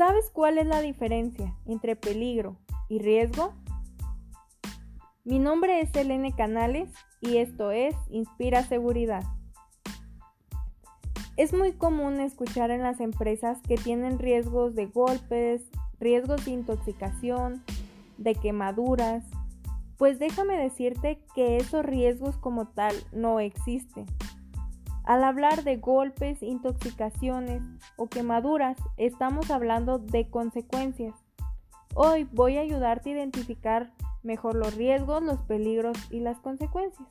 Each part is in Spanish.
¿Sabes cuál es la diferencia entre peligro y riesgo? Mi nombre es Elene Canales y esto es Inspira Seguridad. Es muy común escuchar en las empresas que tienen riesgos de golpes, riesgos de intoxicación, de quemaduras, pues déjame decirte que esos riesgos como tal no existen. Al hablar de golpes, intoxicaciones o quemaduras, estamos hablando de consecuencias. Hoy voy a ayudarte a identificar mejor los riesgos, los peligros y las consecuencias.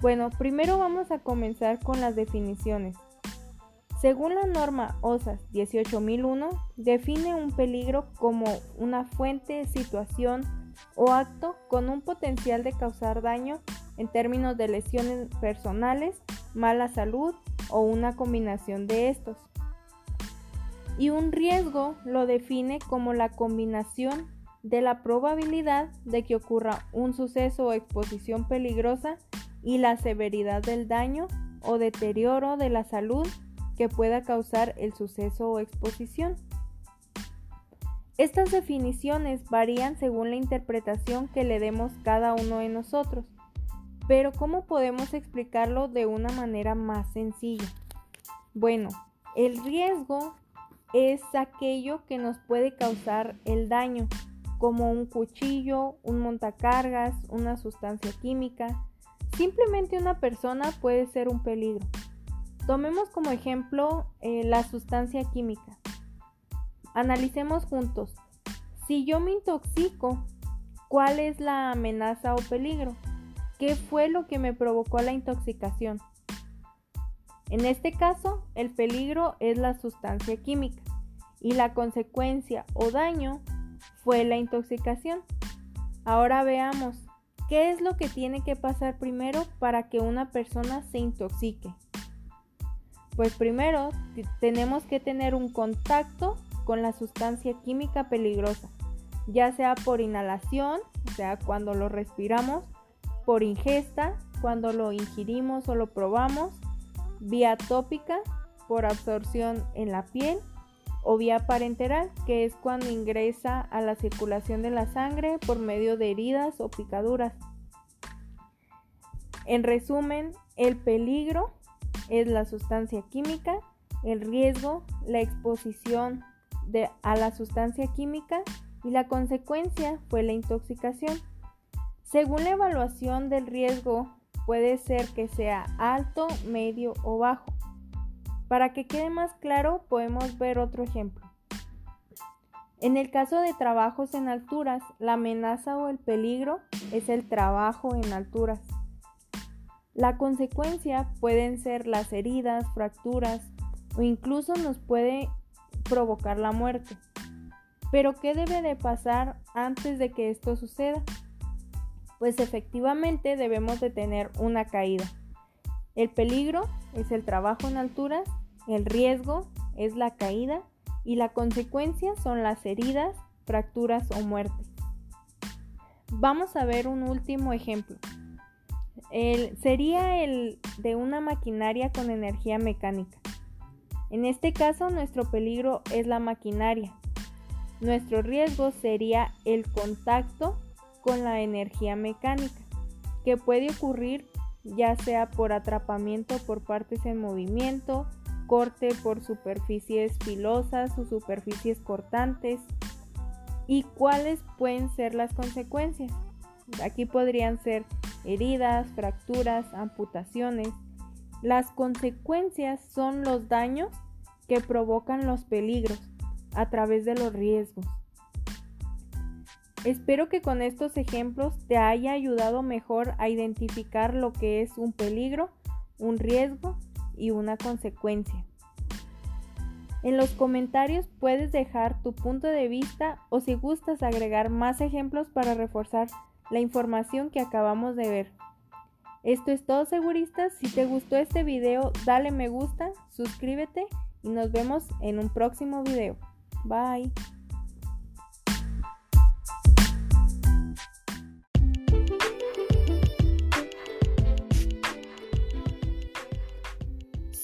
Bueno, primero vamos a comenzar con las definiciones. Según la norma OSAS 18001, define un peligro como una fuente, situación o acto con un potencial de causar daño en términos de lesiones personales, mala salud o una combinación de estos. Y un riesgo lo define como la combinación de la probabilidad de que ocurra un suceso o exposición peligrosa y la severidad del daño o deterioro de la salud que pueda causar el suceso o exposición. Estas definiciones varían según la interpretación que le demos cada uno de nosotros, pero ¿cómo podemos explicarlo de una manera más sencilla? Bueno, el riesgo es aquello que nos puede causar el daño, como un cuchillo, un montacargas, una sustancia química. Simplemente una persona puede ser un peligro. Tomemos como ejemplo eh, la sustancia química. Analicemos juntos. Si yo me intoxico, ¿cuál es la amenaza o peligro? ¿Qué fue lo que me provocó la intoxicación? En este caso, el peligro es la sustancia química y la consecuencia o daño fue la intoxicación. Ahora veamos, ¿qué es lo que tiene que pasar primero para que una persona se intoxique? Pues primero tenemos que tener un contacto con la sustancia química peligrosa, ya sea por inhalación, o sea, cuando lo respiramos, por ingesta, cuando lo ingirimos o lo probamos, vía tópica, por absorción en la piel, o vía parenteral, que es cuando ingresa a la circulación de la sangre por medio de heridas o picaduras. En resumen, el peligro es la sustancia química, el riesgo, la exposición a la sustancia química y la consecuencia fue la intoxicación. Según la evaluación del riesgo, puede ser que sea alto, medio o bajo. Para que quede más claro, podemos ver otro ejemplo. En el caso de trabajos en alturas, la amenaza o el peligro es el trabajo en alturas. La consecuencia pueden ser las heridas, fracturas o incluso nos puede provocar la muerte. Pero ¿qué debe de pasar antes de que esto suceda? Pues efectivamente debemos de tener una caída. El peligro es el trabajo en alturas, el riesgo es la caída y la consecuencia son las heridas, fracturas o muerte. Vamos a ver un último ejemplo sería el de una maquinaria con energía mecánica. En este caso, nuestro peligro es la maquinaria. Nuestro riesgo sería el contacto con la energía mecánica, que puede ocurrir ya sea por atrapamiento por partes en movimiento, corte por superficies filosas o superficies cortantes. ¿Y cuáles pueden ser las consecuencias? Aquí podrían ser heridas, fracturas, amputaciones. Las consecuencias son los daños que provocan los peligros a través de los riesgos. Espero que con estos ejemplos te haya ayudado mejor a identificar lo que es un peligro, un riesgo y una consecuencia. En los comentarios puedes dejar tu punto de vista o si gustas agregar más ejemplos para reforzar la información que acabamos de ver. Esto es todo seguristas, si te gustó este video dale me gusta, suscríbete y nos vemos en un próximo video. Bye.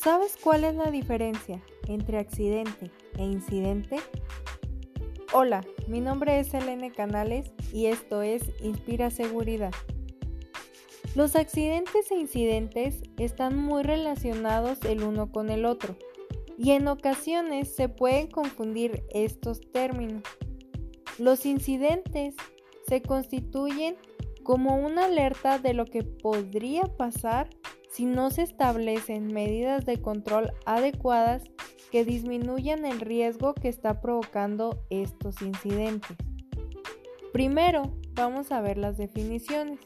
¿Sabes cuál es la diferencia entre accidente e incidente? Hola, mi nombre es Elene Canales y esto es Inspira Seguridad. Los accidentes e incidentes están muy relacionados el uno con el otro y en ocasiones se pueden confundir estos términos. Los incidentes se constituyen como una alerta de lo que podría pasar si no se establecen medidas de control adecuadas que disminuyan el riesgo que está provocando estos incidentes. Primero, vamos a ver las definiciones.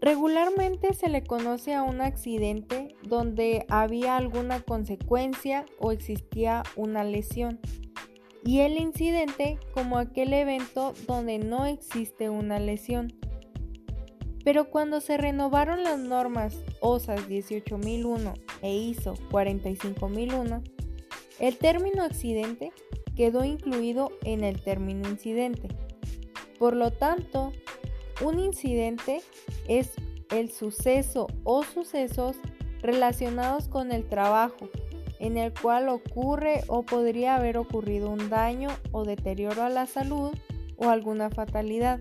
Regularmente se le conoce a un accidente donde había alguna consecuencia o existía una lesión y el incidente como aquel evento donde no existe una lesión. Pero cuando se renovaron las normas OSAS 18001 e ISO 45001, el término accidente quedó incluido en el término incidente. Por lo tanto, un incidente es el suceso o sucesos relacionados con el trabajo en el cual ocurre o podría haber ocurrido un daño o deterioro a la salud o alguna fatalidad.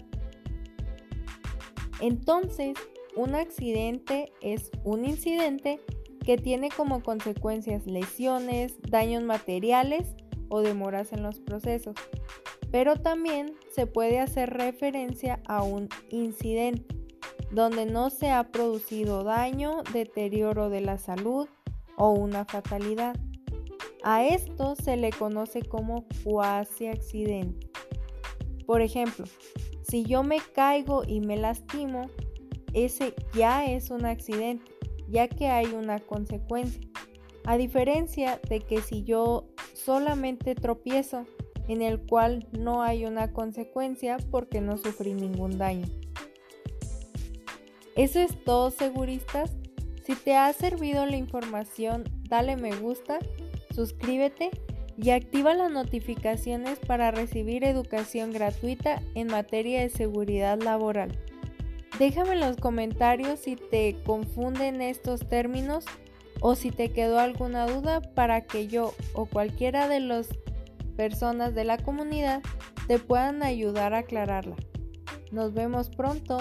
Entonces, un accidente es un incidente que tiene como consecuencias lesiones, daños materiales o demoras en los procesos. Pero también se puede hacer referencia a un incidente donde no se ha producido daño, deterioro de la salud o una fatalidad. A esto se le conoce como cuasi accidente. Por ejemplo, si yo me caigo y me lastimo, ese ya es un accidente, ya que hay una consecuencia. A diferencia de que si yo solamente tropiezo, en el cual no hay una consecuencia porque no sufrí ningún daño. Eso es todo, seguristas. Si te ha servido la información, dale me gusta, suscríbete y activa las notificaciones para recibir educación gratuita en materia de seguridad laboral. Déjame en los comentarios si te confunden estos términos o si te quedó alguna duda para que yo o cualquiera de las personas de la comunidad te puedan ayudar a aclararla. Nos vemos pronto.